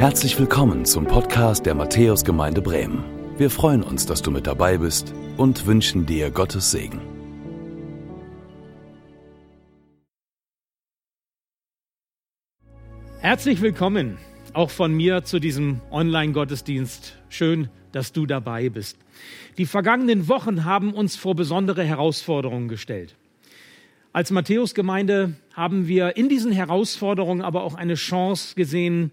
Herzlich willkommen zum Podcast der Matthäusgemeinde Bremen. Wir freuen uns, dass du mit dabei bist und wünschen dir Gottes Segen. Herzlich willkommen auch von mir zu diesem Online-Gottesdienst. Schön, dass du dabei bist. Die vergangenen Wochen haben uns vor besondere Herausforderungen gestellt. Als Matthäusgemeinde haben wir in diesen Herausforderungen aber auch eine Chance gesehen,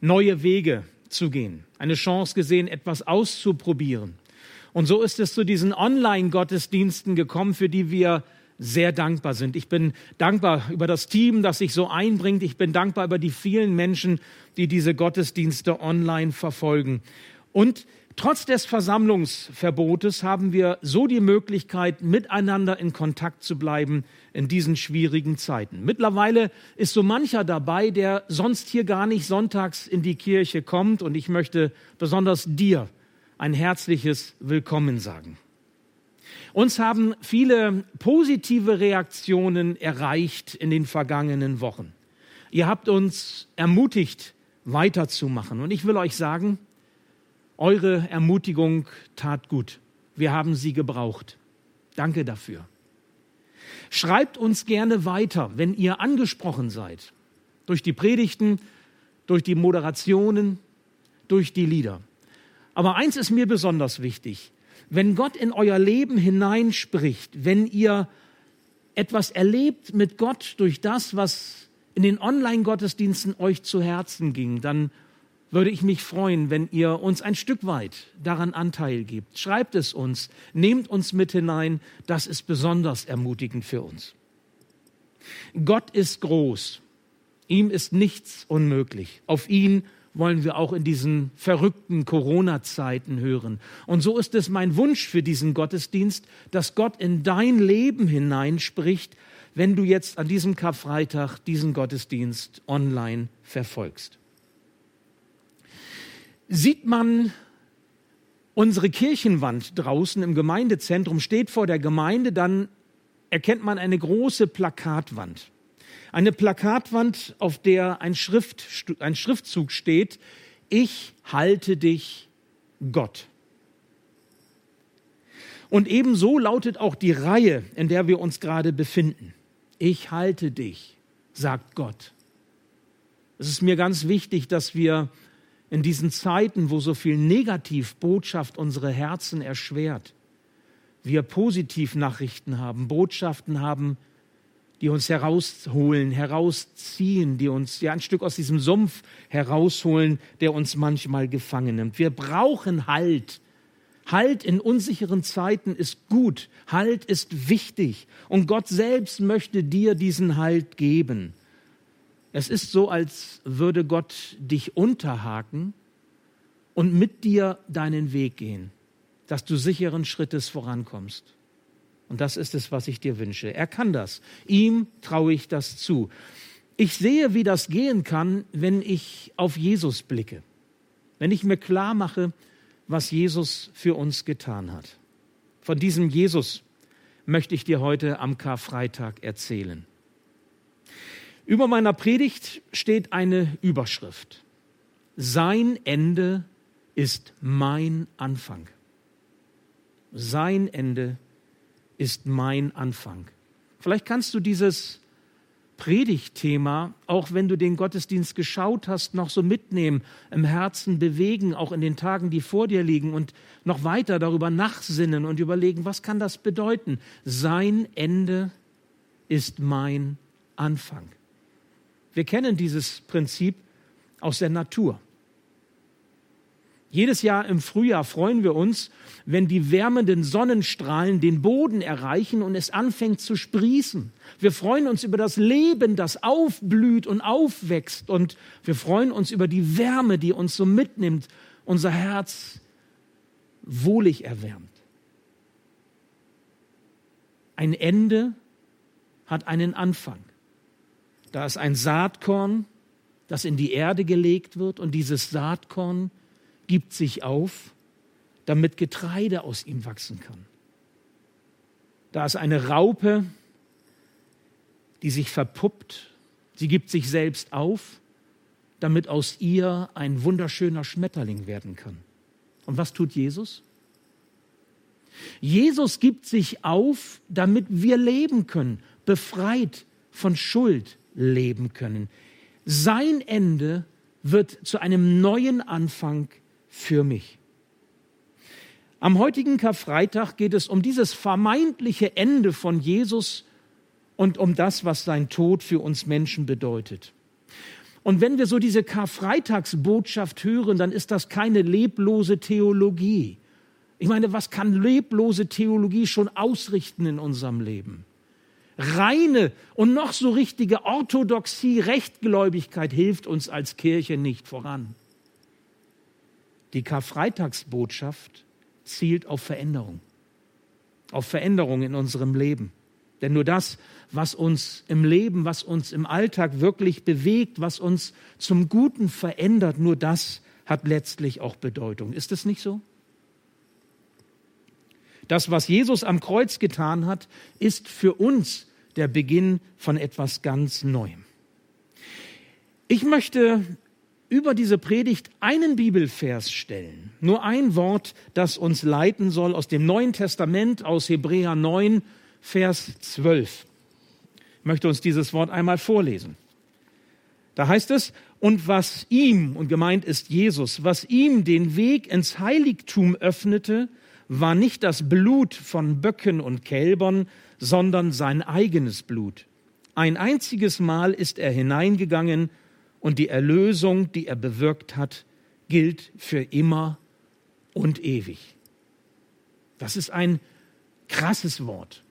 neue Wege zu gehen, eine Chance gesehen, etwas auszuprobieren. Und so ist es zu diesen Online-Gottesdiensten gekommen, für die wir sehr dankbar sind. Ich bin dankbar über das Team, das sich so einbringt. Ich bin dankbar über die vielen Menschen, die diese Gottesdienste online verfolgen. Und Trotz des Versammlungsverbotes haben wir so die Möglichkeit, miteinander in Kontakt zu bleiben in diesen schwierigen Zeiten. Mittlerweile ist so mancher dabei, der sonst hier gar nicht sonntags in die Kirche kommt. Und ich möchte besonders dir ein herzliches Willkommen sagen. Uns haben viele positive Reaktionen erreicht in den vergangenen Wochen. Ihr habt uns ermutigt, weiterzumachen. Und ich will euch sagen, eure Ermutigung tat gut. Wir haben sie gebraucht. Danke dafür. Schreibt uns gerne weiter, wenn ihr angesprochen seid. Durch die Predigten, durch die Moderationen, durch die Lieder. Aber eins ist mir besonders wichtig. Wenn Gott in euer Leben hineinspricht, wenn ihr etwas erlebt mit Gott durch das, was in den Online-Gottesdiensten euch zu Herzen ging, dann würde ich mich freuen, wenn ihr uns ein Stück weit daran Anteil gebt. Schreibt es uns, nehmt uns mit hinein, das ist besonders ermutigend für uns. Gott ist groß, ihm ist nichts unmöglich. Auf ihn wollen wir auch in diesen verrückten Corona-Zeiten hören. Und so ist es mein Wunsch für diesen Gottesdienst, dass Gott in dein Leben hineinspricht, wenn du jetzt an diesem Karfreitag diesen Gottesdienst online verfolgst. Sieht man unsere Kirchenwand draußen im Gemeindezentrum, steht vor der Gemeinde, dann erkennt man eine große Plakatwand. Eine Plakatwand, auf der ein, Schrift, ein Schriftzug steht, ich halte dich Gott. Und ebenso lautet auch die Reihe, in der wir uns gerade befinden. Ich halte dich, sagt Gott. Es ist mir ganz wichtig, dass wir in diesen Zeiten, wo so viel Negativbotschaft unsere Herzen erschwert, wir Positivnachrichten haben, Botschaften haben, die uns herausholen, herausziehen, die uns ja ein Stück aus diesem Sumpf herausholen, der uns manchmal gefangen nimmt. Wir brauchen Halt. Halt in unsicheren Zeiten ist gut. Halt ist wichtig. Und Gott selbst möchte dir diesen Halt geben. Es ist so, als würde Gott dich unterhaken und mit dir deinen Weg gehen, dass du sicheren Schrittes vorankommst. Und das ist es, was ich dir wünsche. Er kann das. Ihm traue ich das zu. Ich sehe, wie das gehen kann, wenn ich auf Jesus blicke. Wenn ich mir klar mache, was Jesus für uns getan hat. Von diesem Jesus möchte ich dir heute am Karfreitag erzählen. Über meiner Predigt steht eine Überschrift. Sein Ende ist mein Anfang. Sein Ende ist mein Anfang. Vielleicht kannst du dieses Predigtthema, auch wenn du den Gottesdienst geschaut hast, noch so mitnehmen, im Herzen bewegen, auch in den Tagen, die vor dir liegen und noch weiter darüber nachsinnen und überlegen, was kann das bedeuten? Sein Ende ist mein Anfang. Wir kennen dieses Prinzip aus der Natur. Jedes Jahr im Frühjahr freuen wir uns, wenn die wärmenden Sonnenstrahlen den Boden erreichen und es anfängt zu sprießen. Wir freuen uns über das Leben, das aufblüht und aufwächst. Und wir freuen uns über die Wärme, die uns so mitnimmt, unser Herz wohlig erwärmt. Ein Ende hat einen Anfang. Da ist ein Saatkorn, das in die Erde gelegt wird und dieses Saatkorn gibt sich auf, damit Getreide aus ihm wachsen kann. Da ist eine Raupe, die sich verpuppt, sie gibt sich selbst auf, damit aus ihr ein wunderschöner Schmetterling werden kann. Und was tut Jesus? Jesus gibt sich auf, damit wir leben können, befreit von Schuld leben können. Sein Ende wird zu einem neuen Anfang für mich. Am heutigen Karfreitag geht es um dieses vermeintliche Ende von Jesus und um das, was sein Tod für uns Menschen bedeutet. Und wenn wir so diese Karfreitagsbotschaft hören, dann ist das keine leblose Theologie. Ich meine, was kann leblose Theologie schon ausrichten in unserem Leben? Reine und noch so richtige Orthodoxie, Rechtgläubigkeit hilft uns als Kirche nicht voran. Die Karfreitagsbotschaft zielt auf Veränderung, auf Veränderung in unserem Leben. Denn nur das, was uns im Leben, was uns im Alltag wirklich bewegt, was uns zum Guten verändert, nur das hat letztlich auch Bedeutung. Ist es nicht so? Das, was Jesus am Kreuz getan hat, ist für uns der Beginn von etwas ganz Neuem. Ich möchte über diese Predigt einen Bibelvers stellen. Nur ein Wort, das uns leiten soll aus dem Neuen Testament, aus Hebräer 9, Vers 12. Ich möchte uns dieses Wort einmal vorlesen. Da heißt es, und was ihm, und gemeint ist Jesus, was ihm den Weg ins Heiligtum öffnete, war nicht das Blut von Böcken und Kälbern, sondern sein eigenes Blut. Ein einziges Mal ist er hineingegangen und die Erlösung, die er bewirkt hat, gilt für immer und ewig. Das ist ein krasses Wort.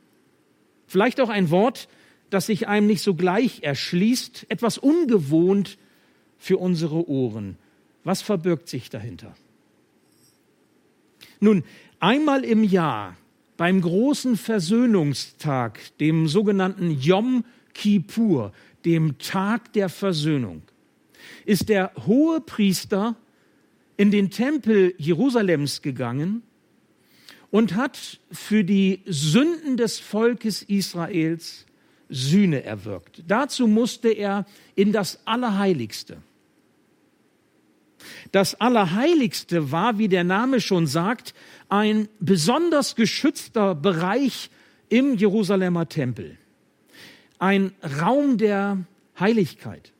Vielleicht auch ein Wort, das sich einem nicht so gleich erschließt, etwas ungewohnt für unsere Ohren. Was verbirgt sich dahinter? Nun, einmal im Jahr beim großen Versöhnungstag, dem sogenannten Yom Kippur, dem Tag der Versöhnung, ist der hohe Priester in den Tempel Jerusalems gegangen und hat für die Sünden des Volkes Israels Sühne erwirkt. Dazu musste er in das Allerheiligste. Das Allerheiligste war, wie der Name schon sagt, ein besonders geschützter Bereich im Jerusalemer Tempel. Ein Raum der Heiligkeit.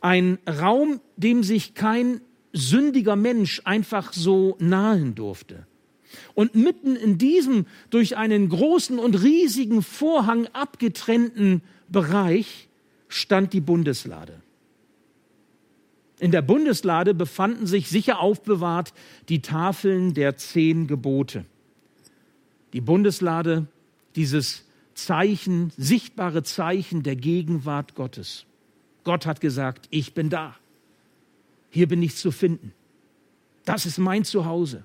Ein Raum, dem sich kein sündiger Mensch einfach so nahen durfte. Und mitten in diesem durch einen großen und riesigen Vorhang abgetrennten Bereich stand die Bundeslade. In der Bundeslade befanden sich sicher aufbewahrt die Tafeln der zehn Gebote. Die Bundeslade, dieses Zeichen, sichtbare Zeichen der Gegenwart Gottes. Gott hat gesagt, ich bin da. Hier bin ich zu finden. Das ist mein Zuhause.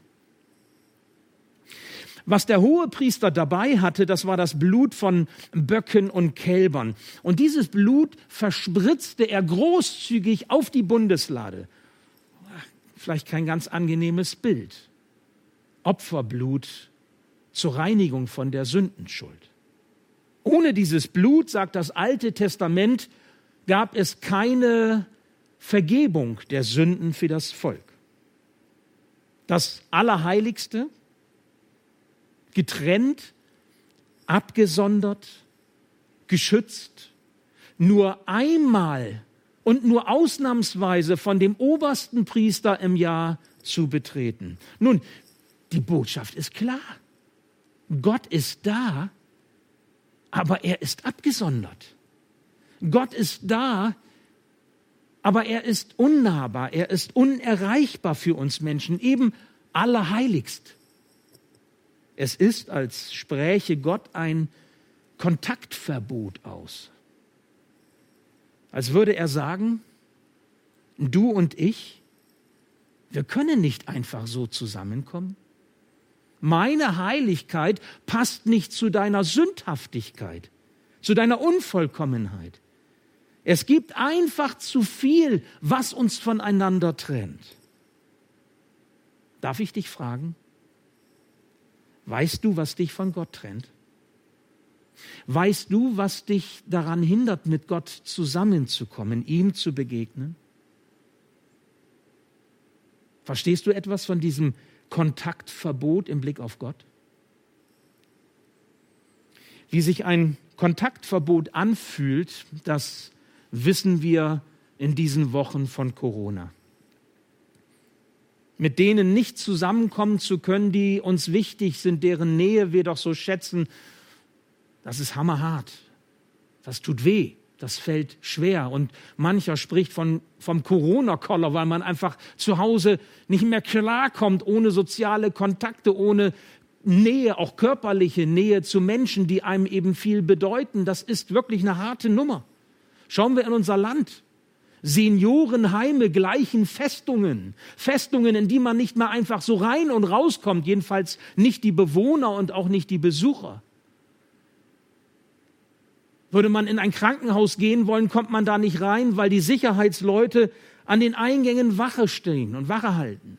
Was der Hohepriester dabei hatte, das war das Blut von Böcken und Kälbern. Und dieses Blut verspritzte er großzügig auf die Bundeslade. Vielleicht kein ganz angenehmes Bild. Opferblut zur Reinigung von der Sündenschuld. Ohne dieses Blut, sagt das Alte Testament, gab es keine Vergebung der Sünden für das Volk. Das Allerheiligste, getrennt, abgesondert, geschützt, nur einmal und nur ausnahmsweise von dem obersten Priester im Jahr zu betreten. Nun, die Botschaft ist klar. Gott ist da, aber er ist abgesondert. Gott ist da, aber er ist unnahbar, er ist unerreichbar für uns Menschen, eben allerheiligst. Es ist, als spräche Gott ein Kontaktverbot aus. Als würde er sagen, du und ich, wir können nicht einfach so zusammenkommen. Meine Heiligkeit passt nicht zu deiner Sündhaftigkeit, zu deiner Unvollkommenheit. Es gibt einfach zu viel, was uns voneinander trennt. Darf ich dich fragen? Weißt du, was dich von Gott trennt? Weißt du, was dich daran hindert, mit Gott zusammenzukommen, ihm zu begegnen? Verstehst du etwas von diesem Kontaktverbot im Blick auf Gott? Wie sich ein Kontaktverbot anfühlt, das wissen wir in diesen Wochen von Corona. Mit denen nicht zusammenkommen zu können, die uns wichtig sind, deren Nähe wir doch so schätzen, das ist hammerhart. Das tut weh das fällt schwer. Und mancher spricht von, vom Corona-Koller, weil man einfach zu Hause nicht mehr klarkommt, ohne soziale Kontakte, ohne Nähe, auch körperliche Nähe zu Menschen, die einem eben viel bedeuten. Das ist wirklich eine harte Nummer. Schauen wir in unser Land. Seniorenheime gleichen Festungen. Festungen, in die man nicht mal einfach so rein und rauskommt, jedenfalls nicht die Bewohner und auch nicht die Besucher. Würde man in ein Krankenhaus gehen wollen, kommt man da nicht rein, weil die Sicherheitsleute an den Eingängen Wache stehen und Wache halten.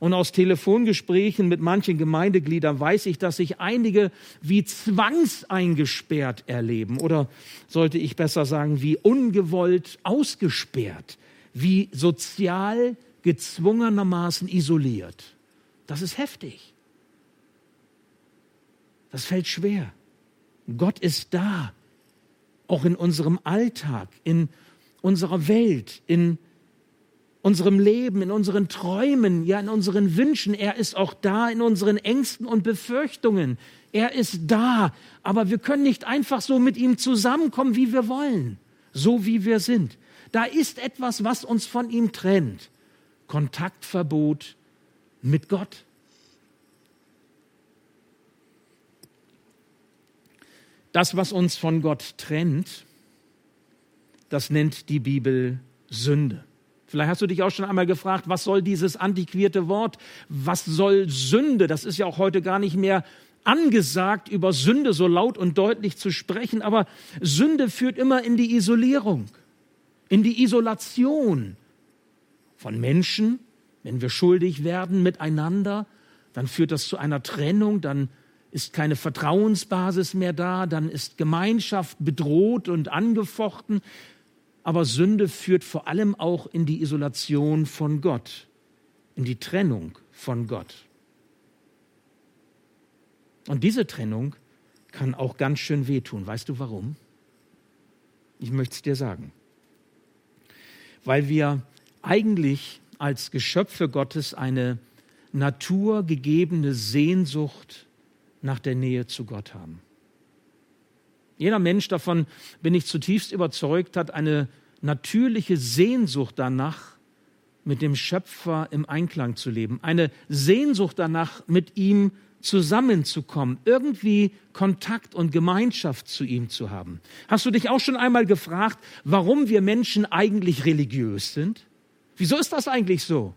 Und aus Telefongesprächen mit manchen Gemeindegliedern weiß ich, dass sich einige wie zwangseingesperrt erleben oder sollte ich besser sagen, wie ungewollt ausgesperrt, wie sozial gezwungenermaßen isoliert. Das ist heftig. Das fällt schwer. Gott ist da, auch in unserem Alltag, in unserer Welt, in unserem Leben, in unseren Träumen, ja in unseren Wünschen. Er ist auch da in unseren Ängsten und Befürchtungen. Er ist da, aber wir können nicht einfach so mit ihm zusammenkommen, wie wir wollen, so wie wir sind. Da ist etwas, was uns von ihm trennt. Kontaktverbot mit Gott. Das, was uns von Gott trennt, das nennt die Bibel Sünde. Vielleicht hast du dich auch schon einmal gefragt, was soll dieses antiquierte Wort? Was soll Sünde? Das ist ja auch heute gar nicht mehr angesagt, über Sünde so laut und deutlich zu sprechen. Aber Sünde führt immer in die Isolierung, in die Isolation von Menschen. Wenn wir schuldig werden miteinander, dann führt das zu einer Trennung, dann ist keine Vertrauensbasis mehr da, dann ist Gemeinschaft bedroht und angefochten. Aber Sünde führt vor allem auch in die Isolation von Gott, in die Trennung von Gott. Und diese Trennung kann auch ganz schön wehtun. Weißt du warum? Ich möchte es dir sagen. Weil wir eigentlich als Geschöpfe Gottes eine naturgegebene Sehnsucht nach der Nähe zu Gott haben. Jeder Mensch, davon bin ich zutiefst überzeugt, hat eine natürliche Sehnsucht danach, mit dem Schöpfer im Einklang zu leben, eine Sehnsucht danach, mit ihm zusammenzukommen, irgendwie Kontakt und Gemeinschaft zu ihm zu haben. Hast du dich auch schon einmal gefragt, warum wir Menschen eigentlich religiös sind? Wieso ist das eigentlich so?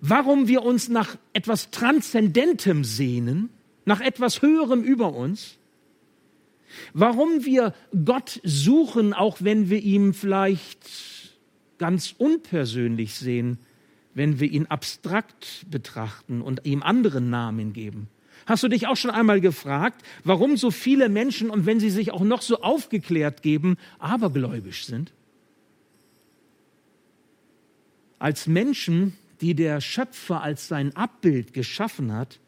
warum wir uns nach etwas Transzendentem sehnen, nach etwas Höherem über uns, warum wir Gott suchen, auch wenn wir ihn vielleicht ganz unpersönlich sehen, wenn wir ihn abstrakt betrachten und ihm anderen Namen geben. Hast du dich auch schon einmal gefragt, warum so viele Menschen, und wenn sie sich auch noch so aufgeklärt geben, abergläubisch sind? Als Menschen die der Schöpfer als sein Abbild geschaffen hat,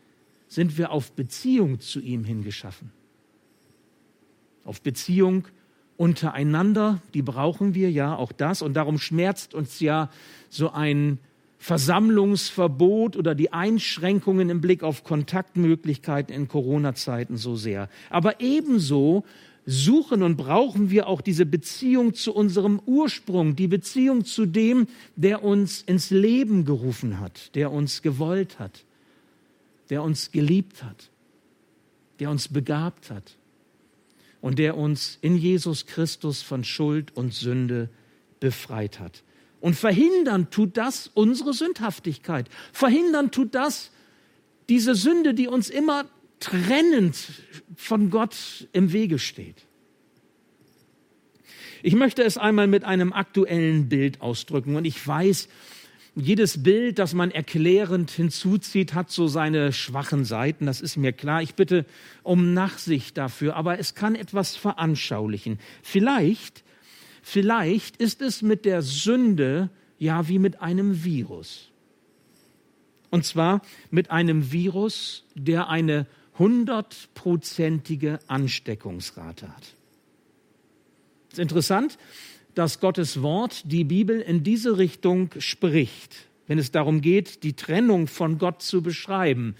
sind wir auf Beziehung zu ihm hingeschaffen. Auf Beziehung untereinander, die brauchen wir ja auch das. Und darum schmerzt uns ja so ein Versammlungsverbot oder die Einschränkungen im Blick auf Kontaktmöglichkeiten in Corona-Zeiten so sehr. Aber ebenso suchen und brauchen wir auch diese Beziehung zu unserem Ursprung, die Beziehung zu dem, der uns ins Leben gerufen hat, der uns gewollt hat, der uns geliebt hat, der uns begabt hat und der uns in Jesus Christus von Schuld und Sünde befreit hat. Und verhindern tut das unsere Sündhaftigkeit. Verhindern tut das diese Sünde, die uns immer trennend von Gott im Wege steht. Ich möchte es einmal mit einem aktuellen Bild ausdrücken und ich weiß, jedes Bild, das man erklärend hinzuzieht, hat so seine schwachen Seiten, das ist mir klar. Ich bitte um Nachsicht dafür, aber es kann etwas veranschaulichen. Vielleicht vielleicht ist es mit der Sünde ja wie mit einem Virus. Und zwar mit einem Virus, der eine hundertprozentige Ansteckungsrate hat. Es ist interessant, dass Gottes Wort die Bibel in diese Richtung spricht, wenn es darum geht, die Trennung von Gott zu beschreiben,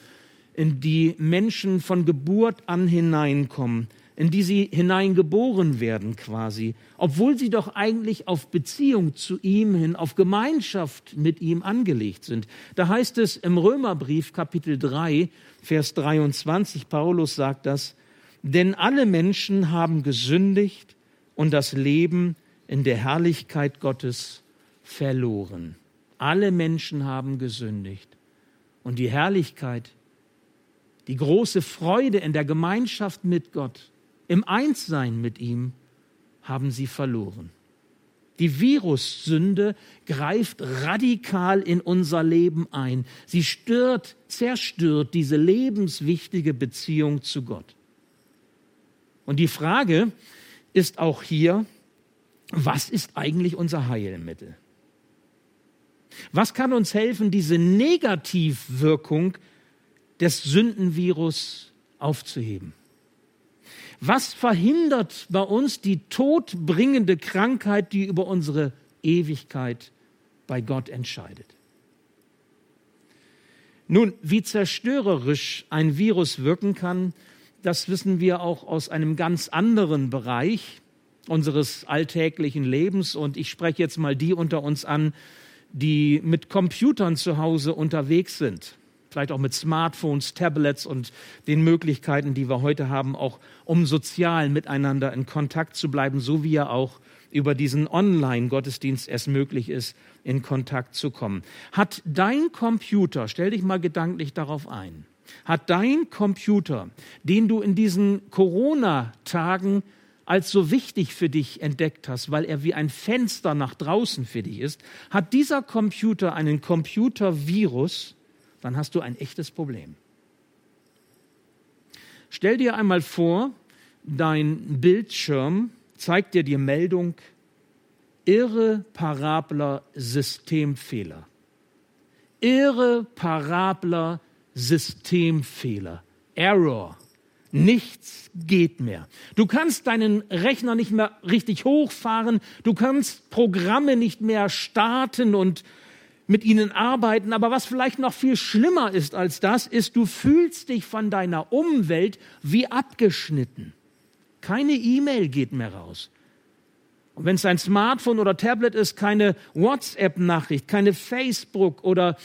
in die Menschen von Geburt an hineinkommen, in die sie hineingeboren werden quasi, obwohl sie doch eigentlich auf Beziehung zu ihm hin, auf Gemeinschaft mit ihm angelegt sind. Da heißt es im Römerbrief Kapitel 3, Vers 23, Paulus sagt das, denn alle Menschen haben gesündigt und das Leben in der Herrlichkeit Gottes verloren. Alle Menschen haben gesündigt und die Herrlichkeit, die große Freude in der Gemeinschaft mit Gott, im Einssein mit ihm haben sie verloren. Die Virussünde greift radikal in unser Leben ein. Sie stört, zerstört diese lebenswichtige Beziehung zu Gott. Und die Frage ist auch hier, was ist eigentlich unser Heilmittel? Was kann uns helfen, diese Negativwirkung des Sündenvirus aufzuheben? Was verhindert bei uns die todbringende Krankheit, die über unsere Ewigkeit bei Gott entscheidet? Nun, wie zerstörerisch ein Virus wirken kann, das wissen wir auch aus einem ganz anderen Bereich unseres alltäglichen Lebens. Und ich spreche jetzt mal die unter uns an, die mit Computern zu Hause unterwegs sind vielleicht auch mit Smartphones, Tablets und den Möglichkeiten, die wir heute haben, auch um sozial miteinander in Kontakt zu bleiben, so wie ja auch über diesen Online-Gottesdienst es möglich ist, in Kontakt zu kommen. Hat dein Computer, stell dich mal gedanklich darauf ein, hat dein Computer, den du in diesen Corona-Tagen als so wichtig für dich entdeckt hast, weil er wie ein Fenster nach draußen für dich ist, hat dieser Computer einen Computervirus, dann hast du ein echtes Problem. Stell dir einmal vor, dein Bildschirm zeigt dir die Meldung irreparabler Systemfehler. Irreparabler Systemfehler. Error. Nichts geht mehr. Du kannst deinen Rechner nicht mehr richtig hochfahren. Du kannst Programme nicht mehr starten und mit ihnen arbeiten. Aber was vielleicht noch viel schlimmer ist als das, ist, du fühlst dich von deiner Umwelt wie abgeschnitten. Keine E-Mail geht mehr raus. Und wenn es ein Smartphone oder Tablet ist, keine WhatsApp-Nachricht, keine Facebook oder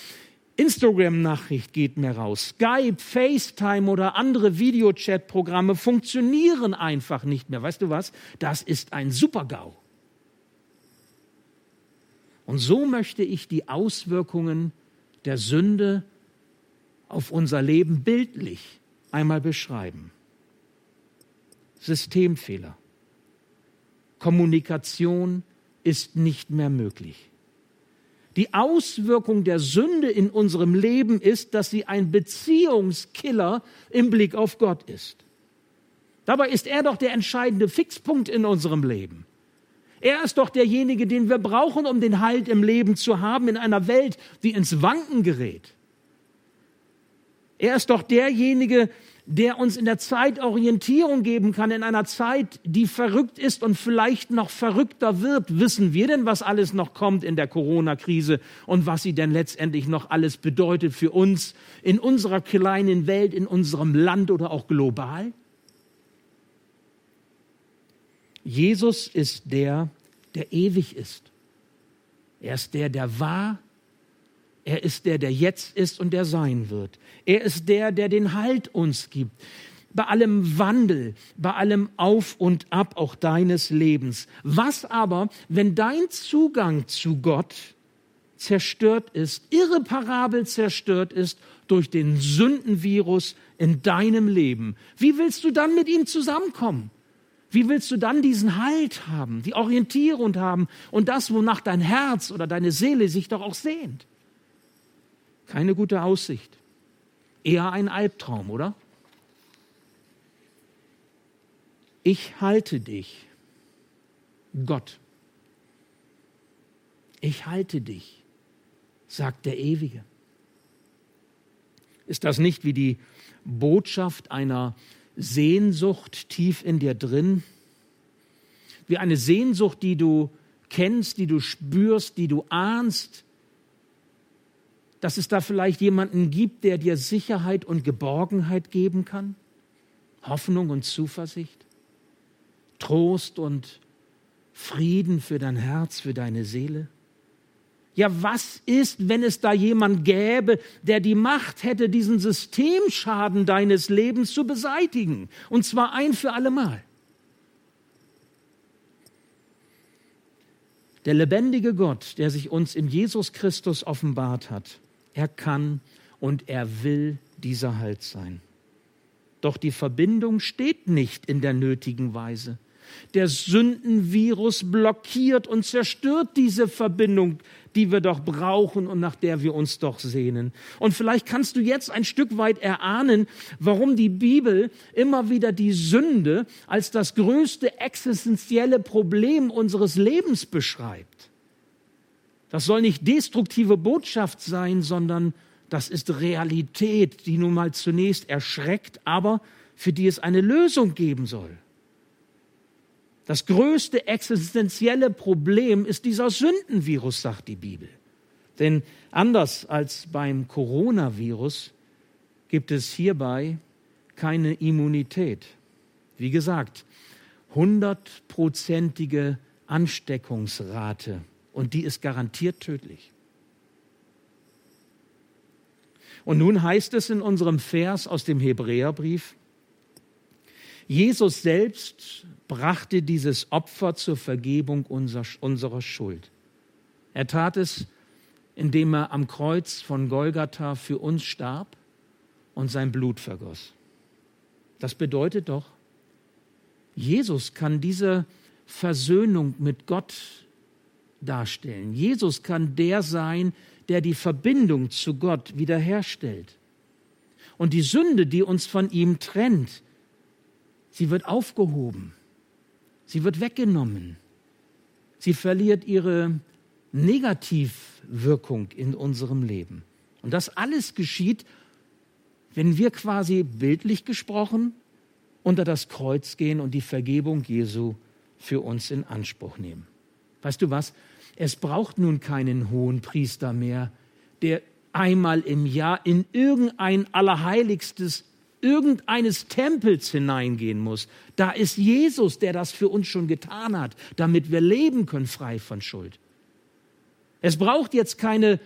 Instagram-Nachricht geht mehr raus. Skype, FaceTime oder andere Videochat-Programme funktionieren einfach nicht mehr. Weißt du was? Das ist ein Super-GAU. Und so möchte ich die Auswirkungen der Sünde auf unser Leben bildlich einmal beschreiben. Systemfehler. Kommunikation ist nicht mehr möglich. Die Auswirkung der Sünde in unserem Leben ist, dass sie ein Beziehungskiller im Blick auf Gott ist. Dabei ist er doch der entscheidende Fixpunkt in unserem Leben. Er ist doch derjenige, den wir brauchen, um den Halt im Leben zu haben in einer Welt, die ins Wanken gerät. Er ist doch derjenige, der uns in der Zeit Orientierung geben kann, in einer Zeit, die verrückt ist und vielleicht noch verrückter wird. Wissen wir denn, was alles noch kommt in der Corona-Krise und was sie denn letztendlich noch alles bedeutet für uns in unserer kleinen Welt, in unserem Land oder auch global? Jesus ist der, der ewig ist. Er ist der, der war. Er ist der, der jetzt ist und der sein wird. Er ist der, der den Halt uns gibt. Bei allem Wandel, bei allem Auf und Ab auch deines Lebens. Was aber, wenn dein Zugang zu Gott zerstört ist, irreparabel zerstört ist durch den Sündenvirus in deinem Leben? Wie willst du dann mit ihm zusammenkommen? Wie willst du dann diesen Halt haben, die Orientierung haben und das, wonach dein Herz oder deine Seele sich doch auch sehnt? Keine gute Aussicht. Eher ein Albtraum, oder? Ich halte dich, Gott, Ich halte dich, sagt der Ewige. Ist das nicht wie die Botschaft einer Sehnsucht tief in dir drin? Wie eine Sehnsucht, die du kennst, die du spürst, die du ahnst, dass es da vielleicht jemanden gibt, der dir Sicherheit und Geborgenheit geben kann? Hoffnung und Zuversicht? Trost und Frieden für dein Herz, für deine Seele? Ja, was ist, wenn es da jemand gäbe, der die Macht hätte, diesen Systemschaden deines Lebens zu beseitigen? Und zwar ein für allemal. Der lebendige Gott, der sich uns in Jesus Christus offenbart hat, er kann und er will dieser Halt sein. Doch die Verbindung steht nicht in der nötigen Weise. Der Sündenvirus blockiert und zerstört diese Verbindung, die wir doch brauchen und nach der wir uns doch sehnen. Und vielleicht kannst du jetzt ein Stück weit erahnen, warum die Bibel immer wieder die Sünde als das größte existenzielle Problem unseres Lebens beschreibt. Das soll nicht destruktive Botschaft sein, sondern das ist Realität, die nun mal zunächst erschreckt, aber für die es eine Lösung geben soll. Das größte existenzielle Problem ist dieser Sündenvirus, sagt die Bibel. Denn anders als beim Coronavirus gibt es hierbei keine Immunität. Wie gesagt, hundertprozentige Ansteckungsrate und die ist garantiert tödlich. Und nun heißt es in unserem Vers aus dem Hebräerbrief, Jesus selbst brachte dieses Opfer zur Vergebung unserer Schuld. Er tat es, indem er am Kreuz von Golgatha für uns starb und sein Blut vergoss. Das bedeutet doch, Jesus kann diese Versöhnung mit Gott darstellen. Jesus kann der sein, der die Verbindung zu Gott wiederherstellt. Und die Sünde, die uns von ihm trennt, sie wird aufgehoben. Sie wird weggenommen. Sie verliert ihre Negativwirkung in unserem Leben. Und das alles geschieht, wenn wir quasi bildlich gesprochen unter das Kreuz gehen und die Vergebung Jesu für uns in Anspruch nehmen. Weißt du was? Es braucht nun keinen hohen Priester mehr, der einmal im Jahr in irgendein allerheiligstes irgendeines Tempels hineingehen muss. Da ist Jesus, der das für uns schon getan hat, damit wir leben können frei von Schuld. Es braucht jetzt keine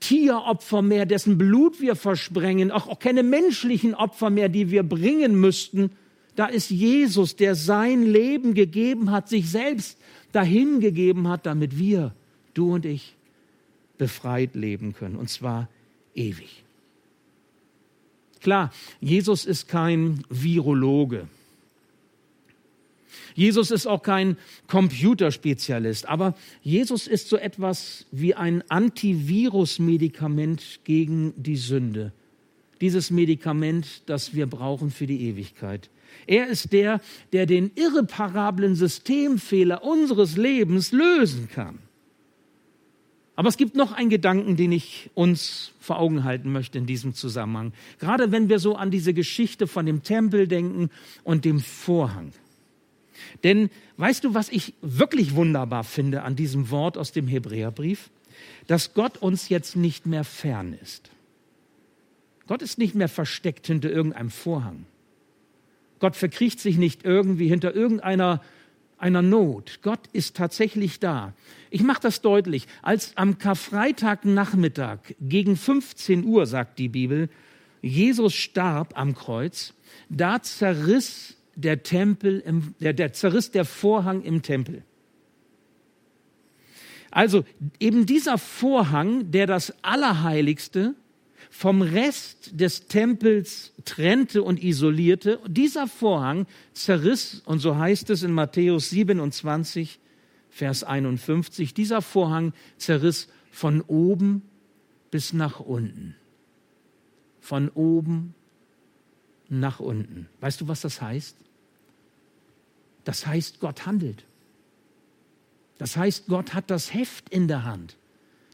Tieropfer mehr, dessen Blut wir versprengen, auch, auch keine menschlichen Opfer mehr, die wir bringen müssten. Da ist Jesus, der sein Leben gegeben hat, sich selbst dahingegeben hat, damit wir, du und ich, befreit leben können, und zwar ewig. Klar, Jesus ist kein Virologe. Jesus ist auch kein Computerspezialist, aber Jesus ist so etwas wie ein Antivirus-Medikament gegen die Sünde. Dieses Medikament, das wir brauchen für die Ewigkeit. Er ist der, der den irreparablen Systemfehler unseres Lebens lösen kann. Aber es gibt noch einen Gedanken, den ich uns vor Augen halten möchte in diesem Zusammenhang. Gerade wenn wir so an diese Geschichte von dem Tempel denken und dem Vorhang. Denn weißt du, was ich wirklich wunderbar finde an diesem Wort aus dem Hebräerbrief? Dass Gott uns jetzt nicht mehr fern ist. Gott ist nicht mehr versteckt hinter irgendeinem Vorhang. Gott verkriecht sich nicht irgendwie hinter irgendeiner einer Not. Gott ist tatsächlich da. Ich mache das deutlich. Als am Karfreitagnachmittag gegen 15 Uhr, sagt die Bibel, Jesus starb am Kreuz, da zerriss der Tempel, im, der, der zerriss der Vorhang im Tempel. Also eben dieser Vorhang, der das Allerheiligste vom Rest des Tempels trennte und isolierte. Dieser Vorhang zerriss, und so heißt es in Matthäus 27, Vers 51, dieser Vorhang zerriss von oben bis nach unten. Von oben nach unten. Weißt du, was das heißt? Das heißt, Gott handelt. Das heißt, Gott hat das Heft in der Hand.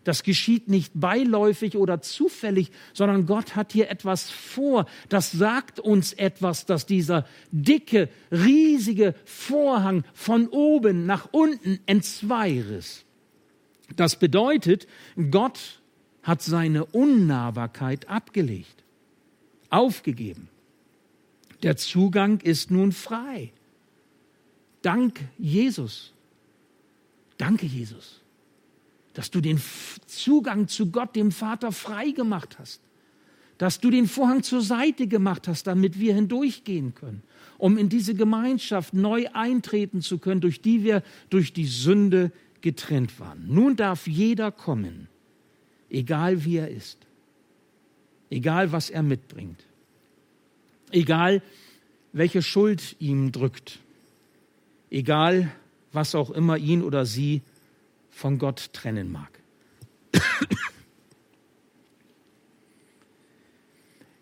Das geschieht nicht beiläufig oder zufällig, sondern Gott hat hier etwas vor. Das sagt uns etwas, dass dieser dicke, riesige Vorhang von oben nach unten entzweiriss. Das bedeutet, Gott hat seine Unnahbarkeit abgelegt, aufgegeben. Der Zugang ist nun frei. Dank Jesus. Danke, Jesus, dass du den Zugang zu Gott, dem Vater, frei gemacht hast. Dass du den Vorhang zur Seite gemacht hast, damit wir hindurchgehen können, um in diese Gemeinschaft neu eintreten zu können, durch die wir durch die Sünde getrennt waren. Nun darf jeder kommen, egal wie er ist, egal was er mitbringt, egal welche Schuld ihm drückt, egal was auch immer ihn oder sie von Gott trennen mag.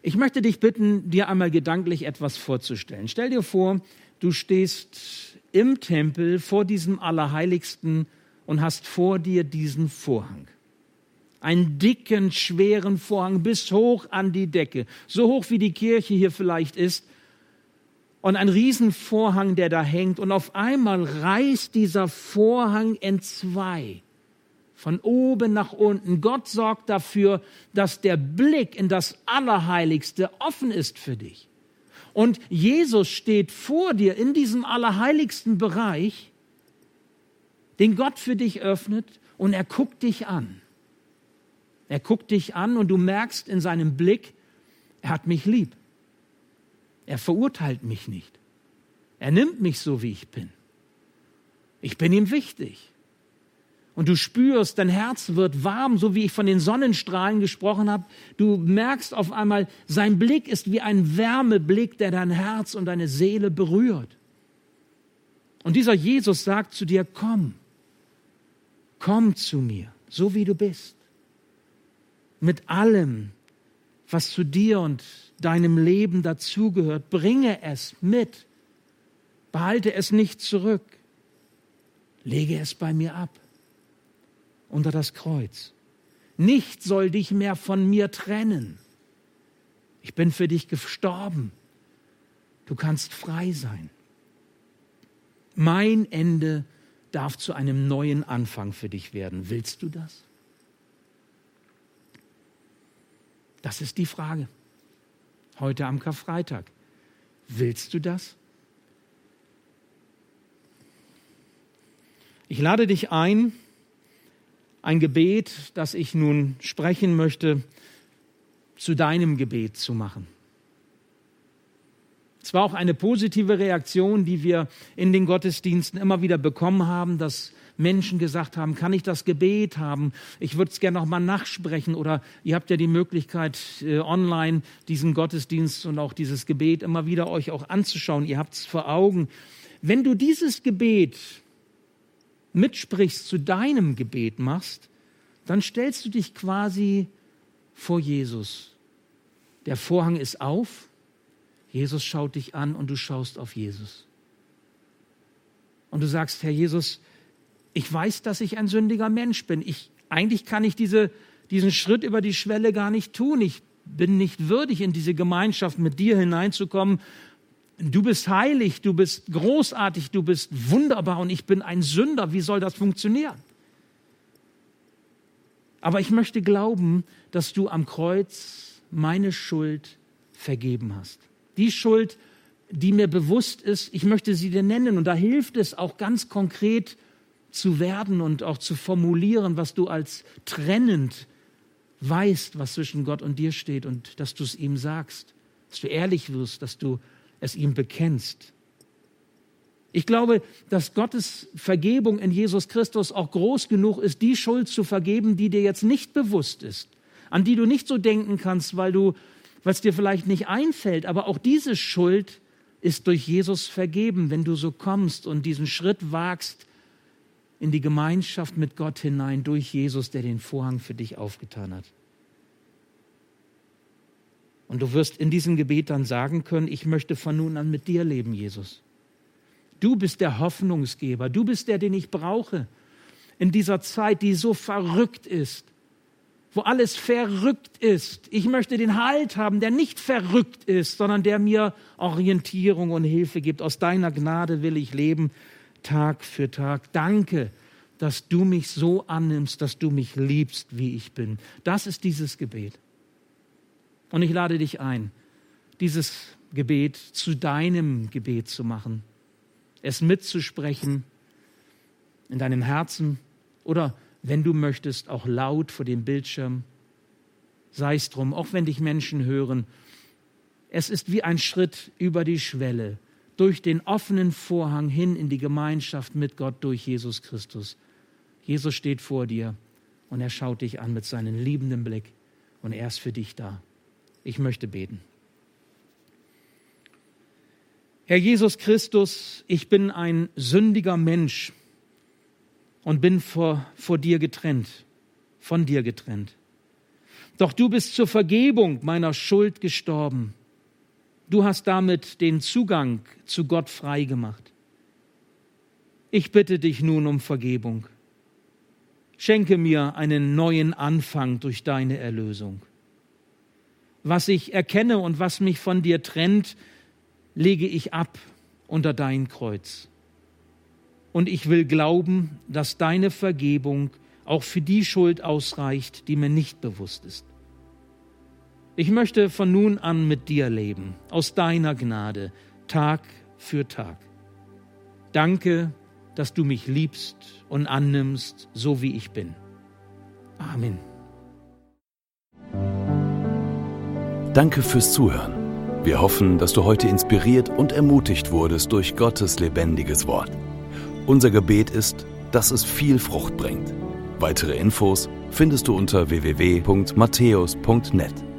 Ich möchte dich bitten, dir einmal gedanklich etwas vorzustellen. Stell dir vor, du stehst im Tempel vor diesem Allerheiligsten und hast vor dir diesen Vorhang. Einen dicken, schweren Vorhang bis hoch an die Decke. So hoch wie die Kirche hier vielleicht ist und ein Riesenvorhang, der da hängt. Und auf einmal reißt dieser Vorhang in zwei. Von oben nach unten. Gott sorgt dafür, dass der Blick in das Allerheiligste offen ist für dich. Und Jesus steht vor dir in diesem allerheiligsten Bereich, den Gott für dich öffnet, und er guckt dich an. Er guckt dich an und du merkst in seinem Blick, er hat mich lieb. Er verurteilt mich nicht. Er nimmt mich so, wie ich bin. Ich bin ihm wichtig. Und du spürst, dein Herz wird warm, so wie ich von den Sonnenstrahlen gesprochen habe. Du merkst auf einmal, sein Blick ist wie ein Wärmeblick, der dein Herz und deine Seele berührt. Und dieser Jesus sagt zu dir, komm, komm zu mir, so wie du bist. Mit allem, was zu dir und deinem Leben dazugehört. Bringe es mit. Behalte es nicht zurück. Lege es bei mir ab. Unter das Kreuz. Nichts soll dich mehr von mir trennen. Ich bin für dich gestorben. Du kannst frei sein. Mein Ende darf zu einem neuen Anfang für dich werden. Willst du das? Das ist die Frage heute am Karfreitag. Willst du das? Ich lade dich ein, ein Gebet, das ich nun sprechen möchte, zu deinem Gebet zu machen. Es war auch eine positive Reaktion, die wir in den Gottesdiensten immer wieder bekommen haben, dass Menschen gesagt haben, kann ich das Gebet haben? Ich würde es gerne noch mal nachsprechen. Oder ihr habt ja die Möglichkeit, äh, online diesen Gottesdienst und auch dieses Gebet immer wieder euch auch anzuschauen. Ihr habt es vor Augen. Wenn du dieses Gebet mitsprichst, zu deinem Gebet machst, dann stellst du dich quasi vor Jesus. Der Vorhang ist auf, Jesus schaut dich an und du schaust auf Jesus. Und du sagst, Herr Jesus, ich weiß, dass ich ein sündiger Mensch bin. Ich, eigentlich kann ich diese, diesen Schritt über die Schwelle gar nicht tun. Ich bin nicht würdig, in diese Gemeinschaft mit dir hineinzukommen. Du bist heilig, du bist großartig, du bist wunderbar und ich bin ein Sünder. Wie soll das funktionieren? Aber ich möchte glauben, dass du am Kreuz meine Schuld vergeben hast. Die Schuld, die mir bewusst ist, ich möchte sie dir nennen. Und da hilft es auch ganz konkret, zu werden und auch zu formulieren, was du als trennend weißt, was zwischen Gott und dir steht und dass du es ihm sagst, dass du ehrlich wirst, dass du es ihm bekennst. Ich glaube, dass Gottes Vergebung in Jesus Christus auch groß genug ist, die Schuld zu vergeben, die dir jetzt nicht bewusst ist, an die du nicht so denken kannst, weil du, es dir vielleicht nicht einfällt, aber auch diese Schuld ist durch Jesus vergeben, wenn du so kommst und diesen Schritt wagst, in die Gemeinschaft mit Gott hinein durch Jesus, der den Vorhang für dich aufgetan hat. Und du wirst in diesem Gebet dann sagen können, ich möchte von nun an mit dir leben, Jesus. Du bist der Hoffnungsgeber, du bist der, den ich brauche. in dieser Zeit, die so verrückt ist, wo alles verrückt ist. Ich möchte den Halt haben, der nicht verrückt ist, sondern der mir Orientierung und Hilfe gibt. Aus deiner Gnade will ich leben, Tag für Tag. Danke, dass du mich so annimmst, dass du mich liebst, wie ich bin. Das ist dieses Gebet. Und ich lade dich ein, dieses Gebet zu deinem Gebet zu machen, es mitzusprechen in deinem Herzen oder wenn du möchtest, auch laut vor dem Bildschirm. Sei es drum, auch wenn dich Menschen hören. Es ist wie ein Schritt über die Schwelle, durch den offenen Vorhang hin in die Gemeinschaft mit Gott durch Jesus Christus. Jesus steht vor dir und er schaut dich an mit seinem liebenden Blick und er ist für dich da. Ich möchte beten. Herr Jesus Christus, ich bin ein sündiger Mensch und bin vor, vor dir getrennt, von dir getrennt. Doch du bist zur Vergebung meiner Schuld gestorben. Du hast damit den Zugang zu Gott frei gemacht. Ich bitte dich nun um Vergebung. Schenke mir einen neuen Anfang durch deine Erlösung. Was ich erkenne und was mich von dir trennt, lege ich ab unter dein Kreuz und ich will glauben, dass deine Vergebung auch für die Schuld ausreicht, die mir nicht bewusst ist. Ich möchte von nun an mit dir leben, aus deiner Gnade, Tag für Tag. Danke, dass du mich liebst und annimmst, so wie ich bin. Amen. Danke fürs Zuhören. Wir hoffen, dass du heute inspiriert und ermutigt wurdest durch Gottes lebendiges Wort. Unser Gebet ist, dass es viel Frucht bringt. Weitere Infos findest du unter www.matthäus.net.